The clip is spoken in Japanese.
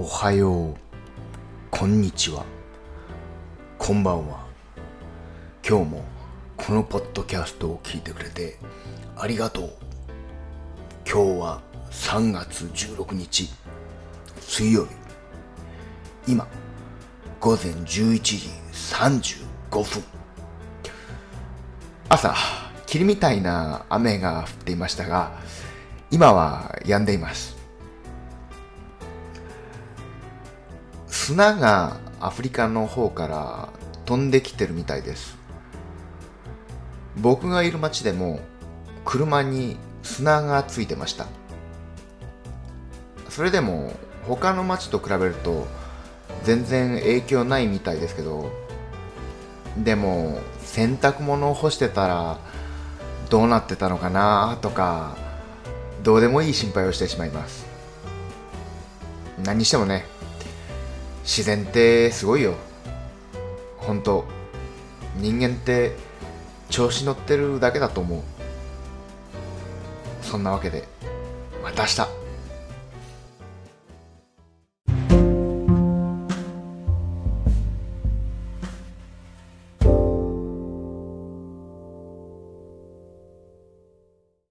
おはよう。こんにちは。こんばんは。今日もこのポッドキャストを聞いてくれてありがとう。今日は3月16日水曜日。今午前11時35分。朝霧みたいな雨が降っていましたが今は止んでいます。砂がアフリカの方から飛んできてるみたいです。僕がいる町でも車に砂がついてました。それでも他の町と比べると全然影響ないみたいですけどでも洗濯物を干してたらどうなってたのかなとかどうでもいい心配をしてしまいます。何にしてもね自然ってすごいよ。本当人間って調子乗ってるだけだと思う。そんなわけでまた明日。